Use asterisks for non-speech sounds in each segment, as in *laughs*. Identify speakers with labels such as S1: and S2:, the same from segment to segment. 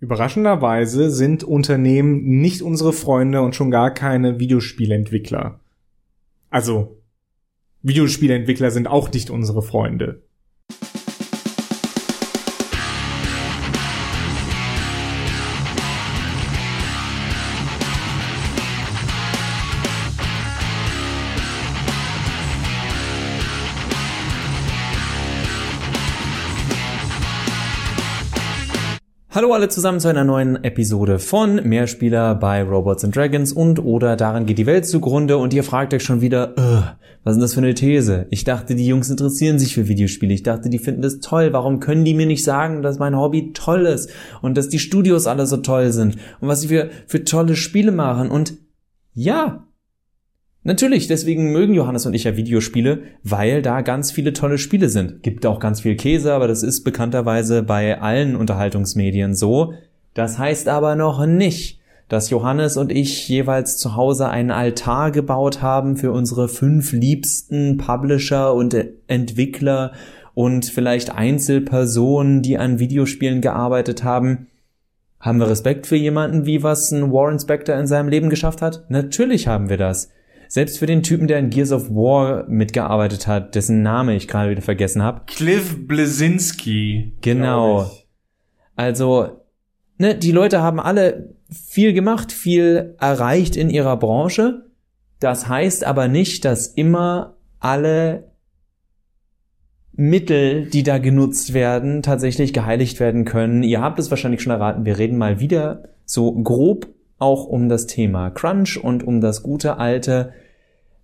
S1: Überraschenderweise sind Unternehmen nicht unsere Freunde und schon gar keine Videospielentwickler. Also, Videospielentwickler sind auch nicht unsere Freunde.
S2: Hallo alle zusammen zu einer neuen Episode von Mehrspieler bei Robots and Dragons und oder daran geht die Welt zugrunde und ihr fragt euch schon wieder, was ist das für eine These? Ich dachte, die Jungs interessieren sich für Videospiele. Ich dachte, die finden das toll. Warum können die mir nicht sagen, dass mein Hobby toll ist und dass die Studios alle so toll sind und was sie für, für tolle Spiele machen? Und ja, Natürlich, deswegen mögen Johannes und ich ja Videospiele, weil da ganz viele tolle Spiele sind. Gibt auch ganz viel Käse, aber das ist bekannterweise bei allen Unterhaltungsmedien so. Das heißt aber noch nicht, dass Johannes und ich jeweils zu Hause einen Altar gebaut haben für unsere fünf liebsten Publisher und Entwickler und vielleicht Einzelpersonen, die an Videospielen gearbeitet haben. Haben wir Respekt für jemanden, wie was ein Warren Spector in seinem Leben geschafft hat? Natürlich haben wir das. Selbst für den Typen, der in Gears of War mitgearbeitet hat, dessen Name ich gerade wieder vergessen habe.
S1: Cliff Blazinski.
S2: Genau. Also, ne, die Leute haben alle viel gemacht, viel erreicht in ihrer Branche. Das heißt aber nicht, dass immer alle Mittel, die da genutzt werden, tatsächlich geheiligt werden können. Ihr habt es wahrscheinlich schon erraten, wir reden mal wieder so grob auch um das Thema Crunch und um das gute alte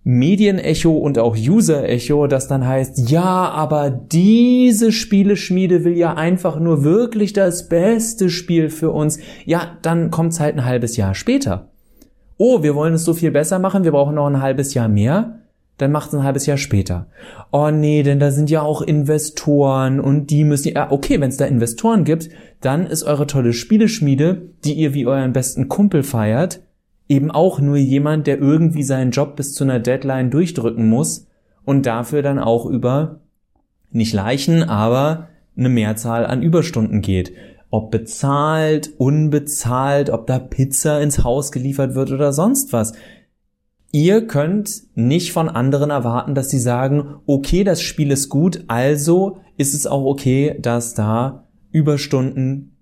S2: Medienecho und auch User-Echo, das dann heißt, ja, aber diese Spieleschmiede will ja einfach nur wirklich das beste Spiel für uns. Ja, dann kommt's halt ein halbes Jahr später. Oh, wir wollen es so viel besser machen, wir brauchen noch ein halbes Jahr mehr dann macht es ein halbes Jahr später. Oh nee, denn da sind ja auch Investoren und die müssen ja, okay, wenn es da Investoren gibt, dann ist eure tolle Spieleschmiede, die ihr wie euren besten Kumpel feiert, eben auch nur jemand, der irgendwie seinen Job bis zu einer Deadline durchdrücken muss und dafür dann auch über nicht Leichen, aber eine Mehrzahl an Überstunden geht. Ob bezahlt, unbezahlt, ob da Pizza ins Haus geliefert wird oder sonst was ihr könnt nicht von anderen erwarten, dass sie sagen, okay, das Spiel ist gut, also ist es auch okay, dass da Überstunden,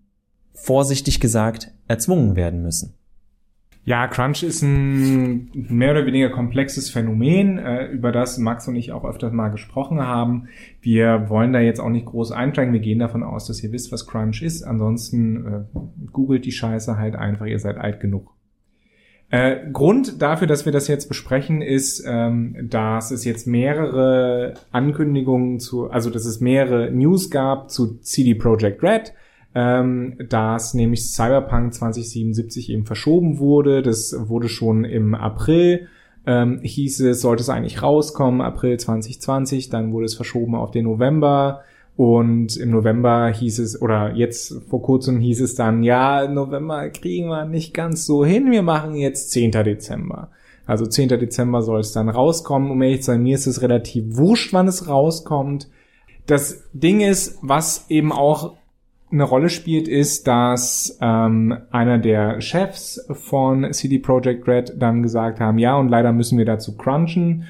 S2: vorsichtig gesagt, erzwungen werden müssen.
S1: Ja, Crunch ist ein mehr oder weniger komplexes Phänomen, äh, über das Max und ich auch öfters mal gesprochen haben. Wir wollen da jetzt auch nicht groß einsteigen. Wir gehen davon aus, dass ihr wisst, was Crunch ist. Ansonsten äh, googelt die Scheiße halt einfach, ihr seid alt genug. Äh, Grund dafür, dass wir das jetzt besprechen, ist, ähm, dass es jetzt mehrere Ankündigungen zu, also dass es mehrere News gab zu CD Projekt Red, ähm, dass nämlich Cyberpunk 2077 eben verschoben wurde. Das wurde schon im April ähm, hieß es, sollte es eigentlich rauskommen, April 2020, dann wurde es verschoben auf den November. Und im November hieß es, oder jetzt vor kurzem hieß es dann, ja, November kriegen wir nicht ganz so hin, wir machen jetzt 10. Dezember. Also 10. Dezember soll es dann rauskommen. Um ehrlich zu sein, mir ist es relativ wurscht, wann es rauskommt. Das Ding ist, was eben auch eine Rolle spielt, ist, dass ähm, einer der Chefs von CD Projekt Red dann gesagt haben, ja, und leider müssen wir dazu crunchen.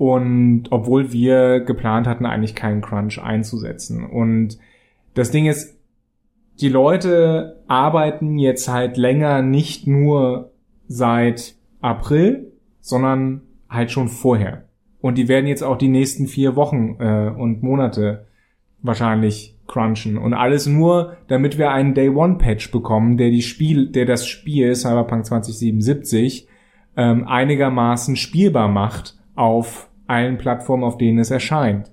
S1: Und obwohl wir geplant hatten, eigentlich keinen Crunch einzusetzen. Und das Ding ist, die Leute arbeiten jetzt halt länger nicht nur seit April, sondern halt schon vorher. Und die werden jetzt auch die nächsten vier Wochen äh, und Monate wahrscheinlich crunchen. Und alles nur, damit wir einen Day One Patch bekommen, der die Spiel, der das Spiel Cyberpunk 2077 ähm, einigermaßen spielbar macht auf allen Plattformen, auf denen es erscheint.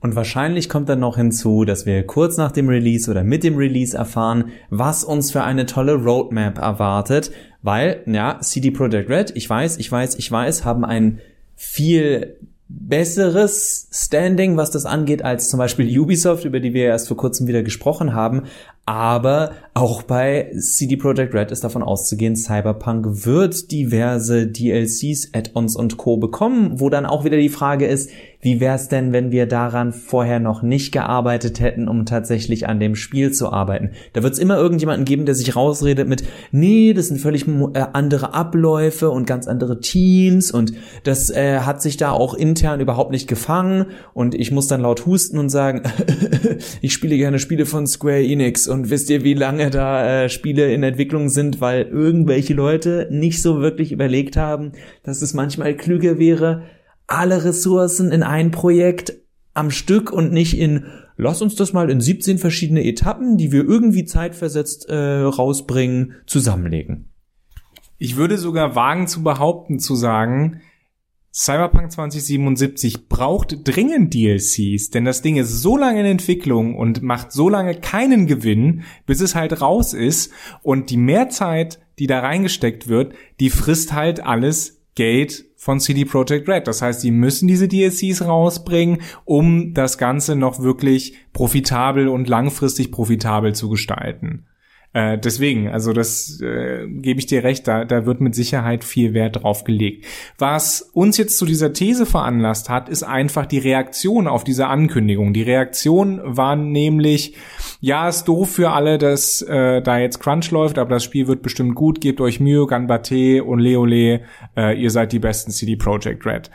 S2: Und wahrscheinlich kommt dann noch hinzu, dass wir kurz nach dem Release oder mit dem Release erfahren, was uns für eine tolle Roadmap erwartet, weil, ja, CD Projekt Red, ich weiß, ich weiß, ich weiß, haben ein viel besseres Standing, was das angeht, als zum Beispiel Ubisoft, über die wir erst vor kurzem wieder gesprochen haben. Aber auch bei CD Projekt Red ist davon auszugehen, Cyberpunk wird diverse DLCs, Add-ons und Co. bekommen, wo dann auch wieder die Frage ist, wie wäre es denn, wenn wir daran vorher noch nicht gearbeitet hätten, um tatsächlich an dem Spiel zu arbeiten? Da wird es immer irgendjemanden geben, der sich rausredet mit, nee, das sind völlig äh, andere Abläufe und ganz andere Teams und das äh, hat sich da auch intern überhaupt nicht gefangen und ich muss dann laut husten und sagen, *laughs* ich spiele gerne Spiele von Square Enix und wisst ihr, wie lange da äh, Spiele in Entwicklung sind, weil irgendwelche Leute nicht so wirklich überlegt haben, dass es manchmal klüger wäre, alle Ressourcen in ein Projekt am Stück und nicht in lass uns das mal in 17 verschiedene Etappen, die wir irgendwie zeitversetzt äh, rausbringen, zusammenlegen.
S1: Ich würde sogar wagen zu behaupten, zu sagen, Cyberpunk 2077 braucht dringend DLCs, denn das Ding ist so lange in Entwicklung und macht so lange keinen Gewinn, bis es halt raus ist und die Mehrzeit, die da reingesteckt wird, die frisst halt alles Geld von CD Projekt Red. Das heißt, die müssen diese DLCs rausbringen, um das Ganze noch wirklich profitabel und langfristig profitabel zu gestalten. Äh, deswegen, also das äh, gebe ich dir recht, da, da wird mit Sicherheit viel Wert drauf gelegt. Was uns jetzt zu dieser These veranlasst hat, ist einfach die Reaktion auf diese Ankündigung. Die Reaktion war nämlich, ja, ist doof für alle, dass äh, da jetzt Crunch läuft, aber das Spiel wird bestimmt gut, gebt euch Mühe, Ganbate und Leole, äh, ihr seid die besten CD Projekt Red.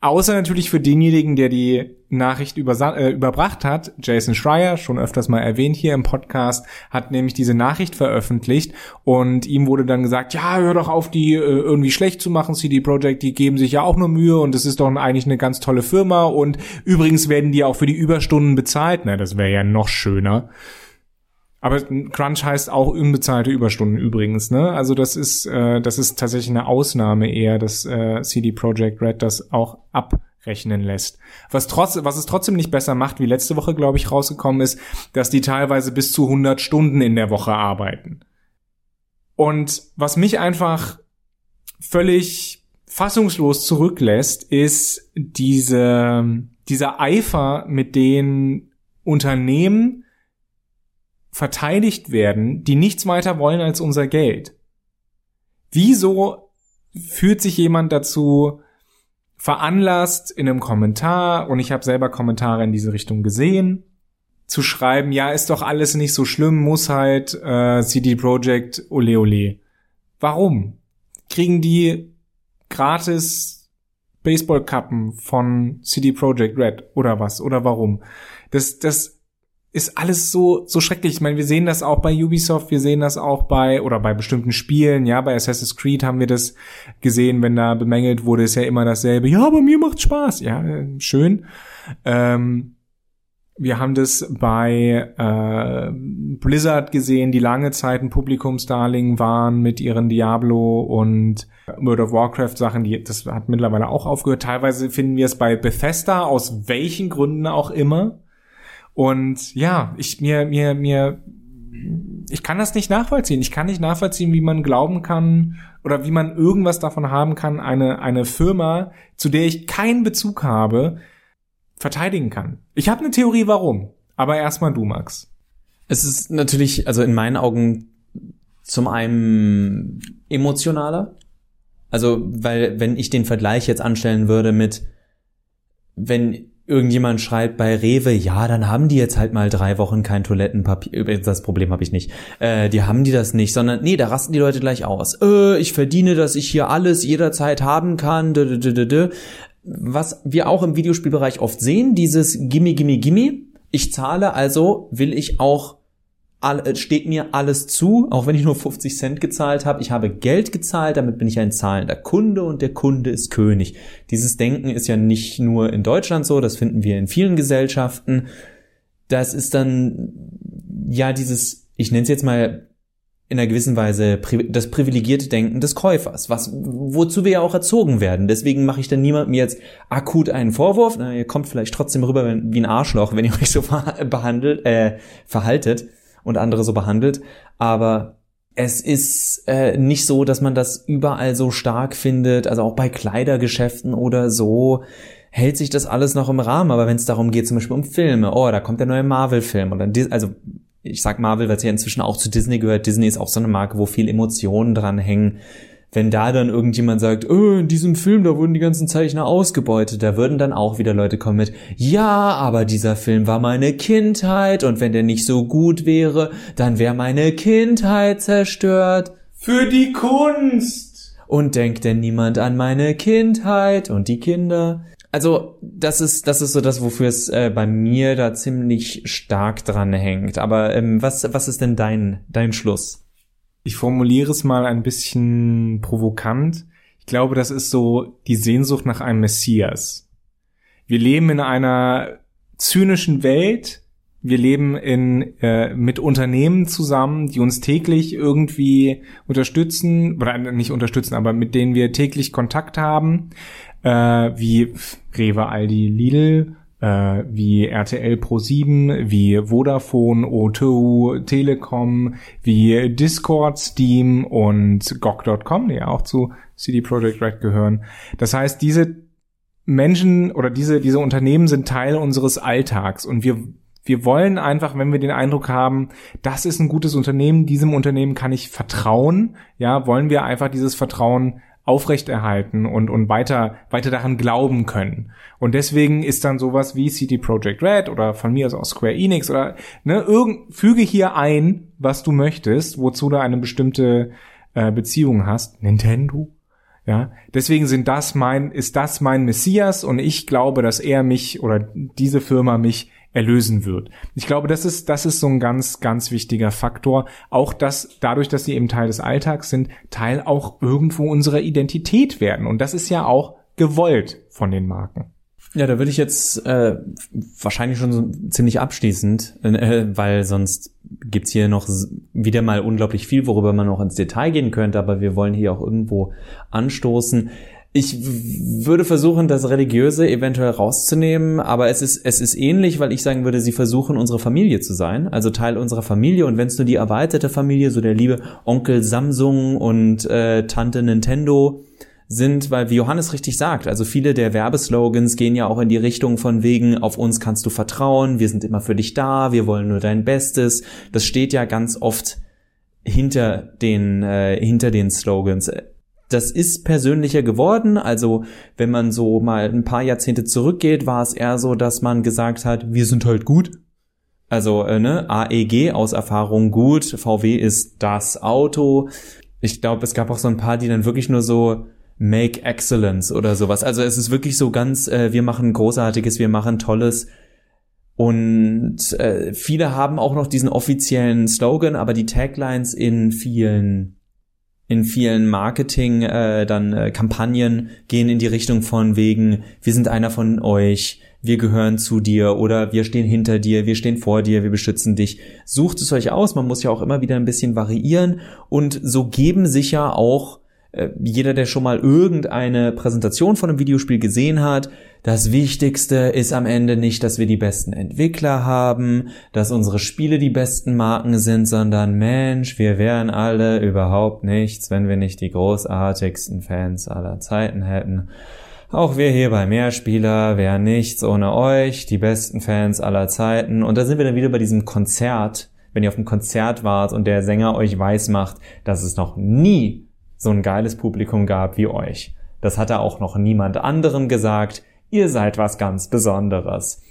S1: Außer natürlich für denjenigen, der die Nachricht äh, überbracht hat. Jason Schreier, schon öfters mal erwähnt hier im Podcast, hat nämlich diese Nachricht veröffentlicht und ihm wurde dann gesagt, ja, hör doch auf, die äh, irgendwie schlecht zu machen, CD Projekt, die geben sich ja auch nur Mühe und es ist doch eigentlich eine ganz tolle Firma und übrigens werden die auch für die Überstunden bezahlt. Na, das wäre ja noch schöner. Aber Crunch heißt auch unbezahlte Überstunden übrigens, ne? Also das ist äh, das ist tatsächlich eine Ausnahme eher, dass äh, CD Projekt Red das auch abrechnen lässt. Was trotz was es trotzdem nicht besser macht, wie letzte Woche glaube ich rausgekommen ist, dass die teilweise bis zu 100 Stunden in der Woche arbeiten. Und was mich einfach völlig fassungslos zurücklässt, ist diese dieser Eifer, mit den Unternehmen verteidigt werden, die nichts weiter wollen als unser Geld. Wieso fühlt sich jemand dazu veranlasst, in einem Kommentar, und ich habe selber Kommentare in diese Richtung gesehen, zu schreiben, ja, ist doch alles nicht so schlimm, muss halt äh, CD Projekt ole ole. Warum? Kriegen die gratis Baseballkappen von CD Projekt Red oder was? Oder warum? Das, das ist alles so so schrecklich. Ich meine, wir sehen das auch bei Ubisoft, wir sehen das auch bei oder bei bestimmten Spielen, ja, bei Assassin's Creed haben wir das gesehen, wenn da bemängelt wurde, ist ja immer dasselbe. Ja, aber mir macht Spaß. Ja, schön. Ähm, wir haben das bei äh, Blizzard gesehen, die lange Zeit ein Publikumsdarling waren mit ihren Diablo und World of Warcraft Sachen, die das hat mittlerweile auch aufgehört. Teilweise finden wir es bei Bethesda aus welchen Gründen auch immer und ja, ich mir mir mir ich kann das nicht nachvollziehen. Ich kann nicht nachvollziehen, wie man glauben kann oder wie man irgendwas davon haben kann, eine eine Firma, zu der ich keinen Bezug habe, verteidigen kann. Ich habe eine Theorie, warum. Aber erstmal du, Max.
S2: Es ist natürlich, also in meinen Augen zum einen emotionaler. Also, weil wenn ich den Vergleich jetzt anstellen würde mit, wenn irgendjemand schreibt bei Rewe, ja, dann haben die jetzt halt mal drei Wochen kein Toilettenpapier. Das Problem habe ich nicht. Äh, die haben die das nicht, sondern nee, da rasten die Leute gleich aus. Äh, ich verdiene, dass ich hier alles jederzeit haben kann. Was wir auch im Videospielbereich oft sehen, dieses Gimme, Gimme, Gimme. Ich zahle, also will ich auch all, steht mir alles zu, auch wenn ich nur 50 Cent gezahlt habe. Ich habe Geld gezahlt, damit bin ich ein zahlender Kunde und der Kunde ist König. Dieses Denken ist ja nicht nur in Deutschland so, das finden wir in vielen Gesellschaften. Das ist dann ja dieses, ich nenne es jetzt mal in einer gewissen Weise das privilegierte Denken des Käufers, was wozu wir ja auch erzogen werden. Deswegen mache ich dann niemandem jetzt akut einen Vorwurf. Na, ihr kommt vielleicht trotzdem rüber wie ein Arschloch, wenn ihr euch so behandelt, äh, verhaltet und andere so behandelt. Aber es ist äh, nicht so, dass man das überall so stark findet. Also auch bei Kleidergeschäften oder so hält sich das alles noch im Rahmen. Aber wenn es darum geht, zum Beispiel um Filme, oh, da kommt der neue Marvel-Film oder also ich sag Marvel, weil es ja inzwischen auch zu Disney gehört. Disney ist auch so eine Marke, wo viel Emotionen dran hängen. Wenn da dann irgendjemand sagt, oh, in diesem Film, da wurden die ganzen Zeichner ausgebeutet, da würden dann auch wieder Leute kommen mit, ja, aber dieser Film war meine Kindheit und wenn der nicht so gut wäre, dann wäre meine Kindheit zerstört.
S1: Für die Kunst!
S2: Und denkt denn niemand an meine Kindheit und die Kinder? Also das ist das ist so das, wofür es äh, bei mir da ziemlich stark dran hängt. Aber ähm, was was ist denn dein dein Schluss?
S1: Ich formuliere es mal ein bisschen provokant. Ich glaube, das ist so die Sehnsucht nach einem Messias. Wir leben in einer zynischen Welt. Wir leben in äh, mit Unternehmen zusammen, die uns täglich irgendwie unterstützen oder nicht unterstützen, aber mit denen wir täglich Kontakt haben äh, wie Rewe, Aldi, Lidl, äh, wie RTL Pro 7, wie Vodafone, O2, Telekom, wie Discord, Steam und GOG.com, die ja auch zu CD Projekt Red gehören. Das heißt, diese Menschen oder diese, diese Unternehmen sind Teil unseres Alltags und wir wir wollen einfach, wenn wir den Eindruck haben, das ist ein gutes Unternehmen, diesem Unternehmen kann ich vertrauen, ja, wollen wir einfach dieses Vertrauen aufrechterhalten und, und weiter, weiter daran glauben können. Und deswegen ist dann sowas wie CD Projekt Red oder von mir aus auch Square Enix oder, ne, irgend, füge hier ein, was du möchtest, wozu du eine bestimmte äh, Beziehung hast. Nintendo? Ja, deswegen sind das mein, ist das mein Messias und ich glaube, dass er mich oder diese Firma mich erlösen wird. Ich glaube, das ist, das ist so ein ganz, ganz wichtiger Faktor. Auch dass dadurch, dass sie eben Teil des Alltags sind, Teil auch irgendwo unserer Identität werden. Und das ist ja auch gewollt von den Marken.
S2: Ja, da würde ich jetzt äh, wahrscheinlich schon so ziemlich abschließend, äh, weil sonst gibt's hier noch wieder mal unglaublich viel, worüber man noch ins Detail gehen könnte, aber wir wollen hier auch irgendwo anstoßen. Ich würde versuchen, das Religiöse eventuell rauszunehmen, aber es ist, es ist ähnlich, weil ich sagen würde, sie versuchen, unsere Familie zu sein, also Teil unserer Familie. Und wenn es nur die erweiterte Familie, so der liebe Onkel Samsung und äh, Tante Nintendo sind, weil wie Johannes richtig sagt, also viele der Werbeslogans gehen ja auch in die Richtung von wegen, auf uns kannst du vertrauen, wir sind immer für dich da, wir wollen nur dein Bestes. Das steht ja ganz oft hinter den, äh, hinter den Slogans das ist persönlicher geworden. Also wenn man so mal ein paar Jahrzehnte zurückgeht, war es eher so, dass man gesagt hat, wir sind halt gut. Also äh, ne, AEG aus Erfahrung gut, VW ist das Auto. Ich glaube, es gab auch so ein paar, die dann wirklich nur so Make Excellence oder sowas. Also es ist wirklich so ganz, äh, wir machen Großartiges, wir machen Tolles. Und äh, viele haben auch noch diesen offiziellen Slogan, aber die Taglines in vielen in vielen Marketing äh, dann äh, Kampagnen gehen in die Richtung von wegen wir sind einer von euch, wir gehören zu dir oder wir stehen hinter dir, wir stehen vor dir, wir beschützen dich. Sucht es euch aus, man muss ja auch immer wieder ein bisschen variieren und so geben sich ja auch äh, jeder, der schon mal irgendeine Präsentation von einem Videospiel gesehen hat, das Wichtigste ist am Ende nicht, dass wir die besten Entwickler haben, dass unsere Spiele die besten Marken sind, sondern Mensch, wir wären alle überhaupt nichts, wenn wir nicht die großartigsten Fans aller Zeiten hätten. Auch wir hier bei Mehrspieler wären nichts ohne euch, die besten Fans aller Zeiten. Und da sind wir dann wieder bei diesem Konzert, wenn ihr auf einem Konzert wart und der Sänger euch weiß macht, dass es noch nie so ein geiles Publikum gab wie euch. Das hat er auch noch niemand anderem gesagt. Ihr seid was ganz Besonderes.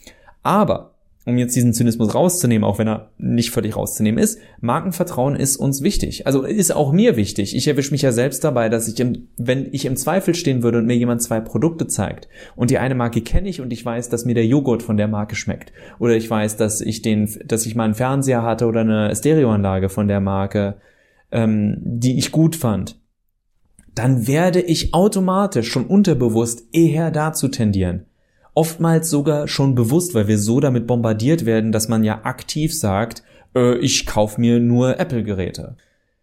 S2: Aber um jetzt diesen Zynismus rauszunehmen, auch wenn er nicht völlig rauszunehmen ist, Markenvertrauen ist uns wichtig. Also ist auch mir wichtig. Ich erwische mich ja selbst dabei, dass ich, im, wenn ich im Zweifel stehen würde und mir jemand zwei Produkte zeigt und die eine Marke kenne ich und ich weiß, dass mir der Joghurt von der Marke schmeckt oder ich weiß, dass ich den, dass ich mal einen Fernseher hatte oder eine Stereoanlage von der Marke, ähm, die ich gut fand, dann werde ich automatisch schon unterbewusst eher dazu tendieren. Oftmals sogar schon bewusst, weil wir so damit bombardiert werden, dass man ja aktiv sagt, äh, ich kaufe mir nur Apple-Geräte.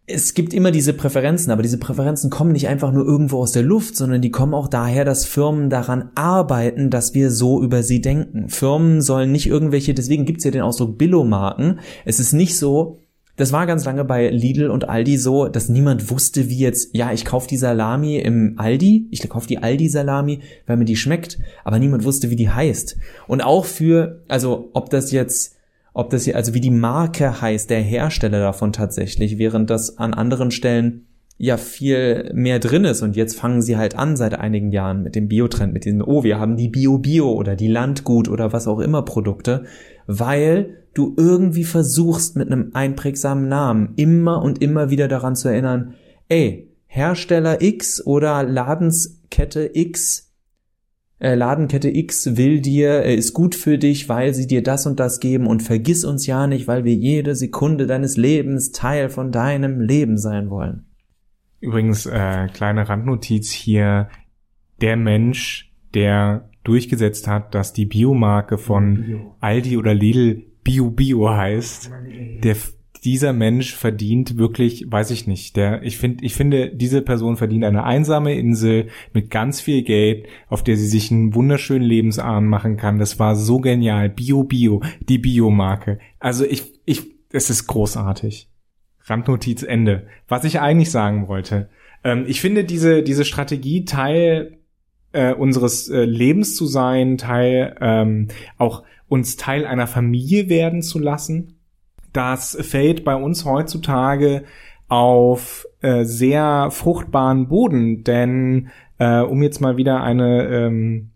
S2: Es gibt immer diese Präferenzen, aber diese Präferenzen kommen nicht einfach nur irgendwo aus der Luft, sondern die kommen auch daher, dass Firmen daran arbeiten, dass wir so über sie denken. Firmen sollen nicht irgendwelche, deswegen gibt's ja den Ausdruck Billo-Marken. Es ist nicht so, das war ganz lange bei Lidl und Aldi so, dass niemand wusste, wie jetzt, ja, ich kaufe die Salami im Aldi, ich kaufe die Aldi-Salami, weil mir die schmeckt, aber niemand wusste, wie die heißt. Und auch für, also ob das jetzt ob das hier, also wie die Marke heißt, der Hersteller davon tatsächlich, während das an anderen Stellen ja viel mehr drin ist und jetzt fangen sie halt an seit einigen Jahren mit dem Biotrend, mit diesem, oh, wir haben die Bio-Bio oder die Landgut oder was auch immer Produkte, weil du irgendwie versuchst mit einem einprägsamen Namen immer und immer wieder daran zu erinnern, ey, Hersteller X oder Ladenskette X, äh, Ladenkette X will dir, äh, ist gut für dich, weil sie dir das und das geben und vergiss uns ja nicht, weil wir jede Sekunde deines Lebens Teil von deinem Leben sein wollen.
S1: Übrigens, äh, kleine Randnotiz hier. Der Mensch, der durchgesetzt hat, dass die Biomarke von Bio. Aldi oder Lidl Bio Bio heißt, der, dieser Mensch verdient wirklich, weiß ich nicht, der, ich finde, ich finde, diese Person verdient eine einsame Insel mit ganz viel Geld, auf der sie sich einen wunderschönen Lebensabend machen kann. Das war so genial. Bio Bio, die Biomarke. Also ich, ich, es ist großartig. Randnotiz Ende. Was ich eigentlich sagen wollte. Ähm, ich finde diese, diese Strategie Teil äh, unseres äh, Lebens zu sein, Teil ähm, auch uns Teil einer Familie werden zu lassen. Das fällt bei uns heutzutage auf äh, sehr fruchtbaren Boden, denn äh, um jetzt mal wieder eine ähm,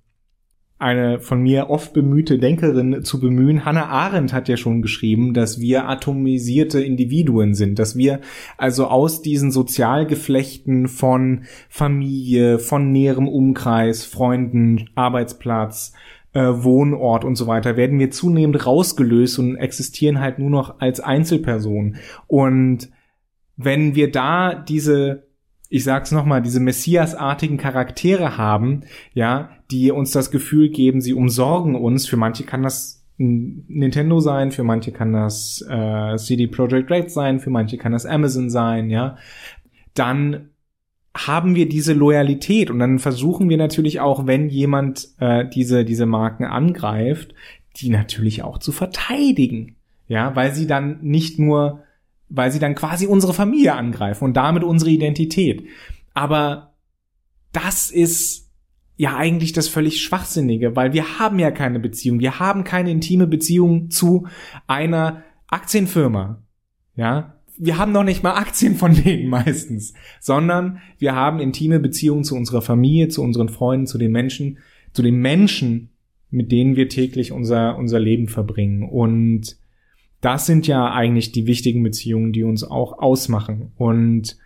S1: eine von mir oft bemühte Denkerin zu bemühen. Hannah Arendt hat ja schon geschrieben, dass wir atomisierte Individuen sind, dass wir also aus diesen Sozialgeflechten von Familie, von näherem Umkreis, Freunden, Arbeitsplatz, äh, Wohnort und so weiter, werden wir zunehmend rausgelöst und existieren halt nur noch als Einzelperson. Und wenn wir da diese ich sag's nochmal, diese Messias-artigen Charaktere haben, ja, die uns das Gefühl geben, sie umsorgen uns. Für manche kann das Nintendo sein, für manche kann das äh, CD Projekt Red sein, für manche kann das Amazon sein, ja. Dann haben wir diese Loyalität und dann versuchen wir natürlich auch, wenn jemand äh, diese diese Marken angreift, die natürlich auch zu verteidigen, ja, weil sie dann nicht nur weil sie dann quasi unsere Familie angreifen und damit unsere Identität. Aber das ist ja eigentlich das völlig Schwachsinnige, weil wir haben ja keine Beziehung. Wir haben keine intime Beziehung zu einer Aktienfirma. Ja, wir haben noch nicht mal Aktien von denen meistens, sondern wir haben intime Beziehungen zu unserer Familie, zu unseren Freunden, zu den Menschen, zu den Menschen, mit denen wir täglich unser, unser Leben verbringen. Und das sind ja eigentlich die wichtigen Beziehungen, die uns auch ausmachen. Und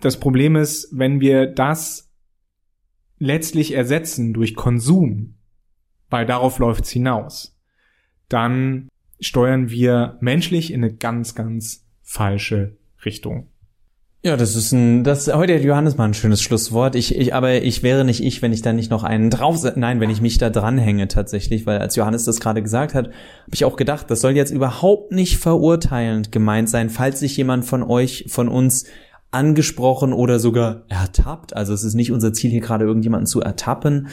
S1: das Problem ist, wenn wir das letztlich ersetzen durch Konsum, weil darauf läuft's hinaus, dann steuern wir menschlich in eine ganz, ganz falsche Richtung.
S2: Ja, das ist ein, das heute hat Johannes mal ein schönes Schlusswort. Ich, ich, aber ich wäre nicht ich, wenn ich da nicht noch einen drauf, nein, wenn ich mich da dranhänge tatsächlich, weil als Johannes das gerade gesagt hat, habe ich auch gedacht, das soll jetzt überhaupt nicht verurteilend gemeint sein, falls sich jemand von euch, von uns angesprochen oder sogar ertappt. Also es ist nicht unser Ziel hier gerade irgendjemanden zu ertappen,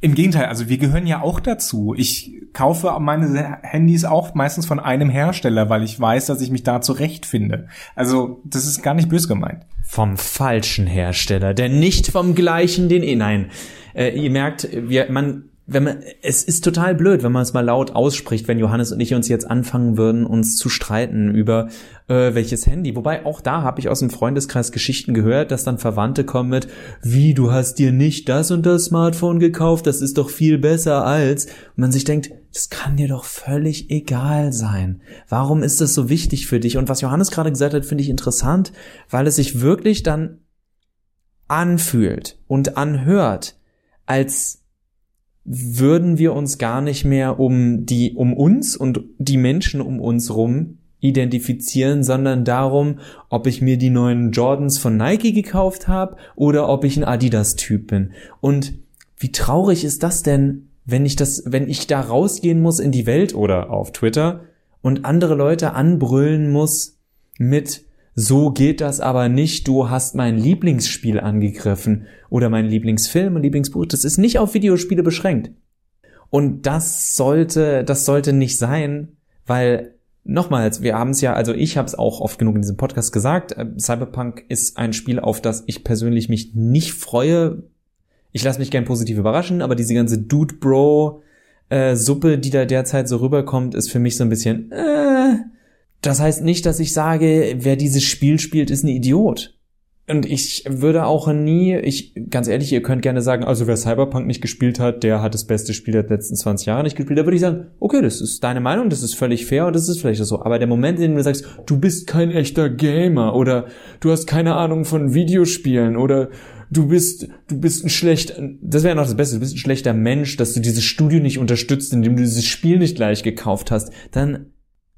S1: im Gegenteil, also wir gehören ja auch dazu. Ich kaufe meine Handys auch meistens von einem Hersteller, weil ich weiß, dass ich mich da zurechtfinde. Also das ist gar nicht böse gemeint.
S2: Vom falschen Hersteller, denn nicht vom gleichen, den eh nein. Äh, ihr merkt, wir, man wenn man, es ist total blöd, wenn man es mal laut ausspricht, wenn Johannes und ich uns jetzt anfangen würden, uns zu streiten über äh, welches Handy. Wobei auch da habe ich aus dem Freundeskreis Geschichten gehört, dass dann Verwandte kommen mit, wie du hast dir nicht das und das Smartphone gekauft, das ist doch viel besser als. Und man sich denkt, das kann dir doch völlig egal sein. Warum ist das so wichtig für dich? Und was Johannes gerade gesagt hat, finde ich interessant, weil es sich wirklich dann anfühlt und anhört, als würden wir uns gar nicht mehr um die, um uns und die Menschen um uns rum identifizieren, sondern darum, ob ich mir die neuen Jordans von Nike gekauft habe oder ob ich ein Adidas-Typ bin. Und wie traurig ist das denn, wenn ich das, wenn ich da rausgehen muss in die Welt oder auf Twitter und andere Leute anbrüllen muss mit so geht das aber nicht, du hast mein Lieblingsspiel angegriffen oder mein Lieblingsfilm und Lieblingsbuch. Das ist nicht auf Videospiele beschränkt. Und das sollte, das sollte nicht sein, weil nochmals, wir haben es ja, also ich habe es auch oft genug in diesem Podcast gesagt, äh, Cyberpunk ist ein Spiel, auf das ich persönlich mich nicht freue. Ich lasse mich gern positiv überraschen, aber diese ganze Dude Bro äh, Suppe, die da derzeit so rüberkommt, ist für mich so ein bisschen. Äh, das heißt nicht, dass ich sage, wer dieses Spiel spielt, ist ein Idiot. Und ich würde auch nie, ich, ganz ehrlich, ihr könnt gerne sagen, also wer Cyberpunk nicht gespielt hat, der hat das beste Spiel der letzten 20 Jahre nicht gespielt. Da würde ich sagen, okay, das ist deine Meinung, das ist völlig fair und das ist vielleicht so. Aber der Moment, in dem du sagst, du bist kein echter Gamer oder du hast keine Ahnung von Videospielen oder du bist, du bist ein schlecht, das wäre noch das Beste, du bist ein schlechter Mensch, dass du dieses Studio nicht unterstützt, indem du dieses Spiel nicht gleich gekauft hast, dann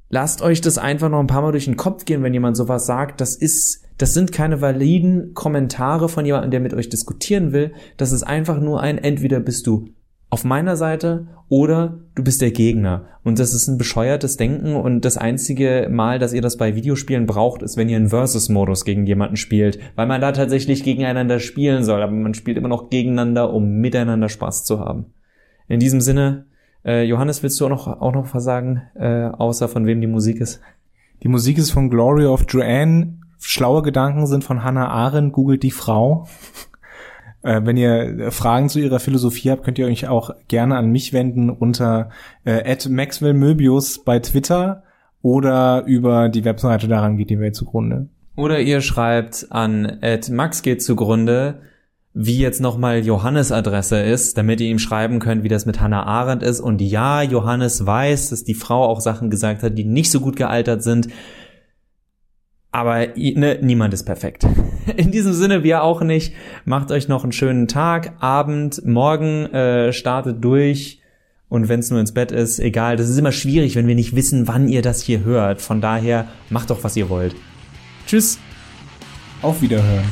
S2: lasst euch das einfach noch ein paar Mal durch den Kopf gehen, wenn jemand sowas sagt. Das ist, das sind keine validen Kommentare von jemandem, der mit euch diskutieren will. Das ist einfach nur ein, entweder bist du auf meiner Seite oder du bist der Gegner. Und das ist ein bescheuertes Denken und das einzige Mal, dass ihr das bei Videospielen braucht, ist, wenn ihr einen Versus-Modus gegen jemanden spielt, weil man da tatsächlich gegeneinander spielen soll, aber man spielt immer noch gegeneinander, um miteinander Spaß zu haben. In diesem Sinne, äh, Johannes, willst du auch noch, auch noch was sagen, äh, außer von wem die Musik ist?
S1: Die Musik ist von Glory of Joanne. Schlaue Gedanken sind von Hannah Arendt. Googelt die Frau. äh, wenn ihr Fragen zu ihrer Philosophie habt, könnt ihr euch auch gerne an mich wenden unter äh, Maxwell Möbius bei Twitter oder über die Webseite daran geht die Welt zugrunde.
S2: Oder ihr schreibt an Max geht zugrunde wie jetzt nochmal Johannes Adresse ist, damit ihr ihm schreiben könnt, wie das mit Hannah Arendt ist. Und ja, Johannes weiß, dass die Frau auch Sachen gesagt hat, die nicht so gut gealtert sind. Aber ne, niemand ist perfekt. *laughs* In diesem Sinne, wir auch nicht. Macht euch noch einen schönen Tag, Abend, Morgen, äh, startet durch. Und wenn es nur ins Bett ist, egal. Das ist immer schwierig, wenn wir nicht wissen, wann ihr das hier hört. Von daher, macht doch, was ihr wollt. Tschüss.
S1: Auf Wiederhören.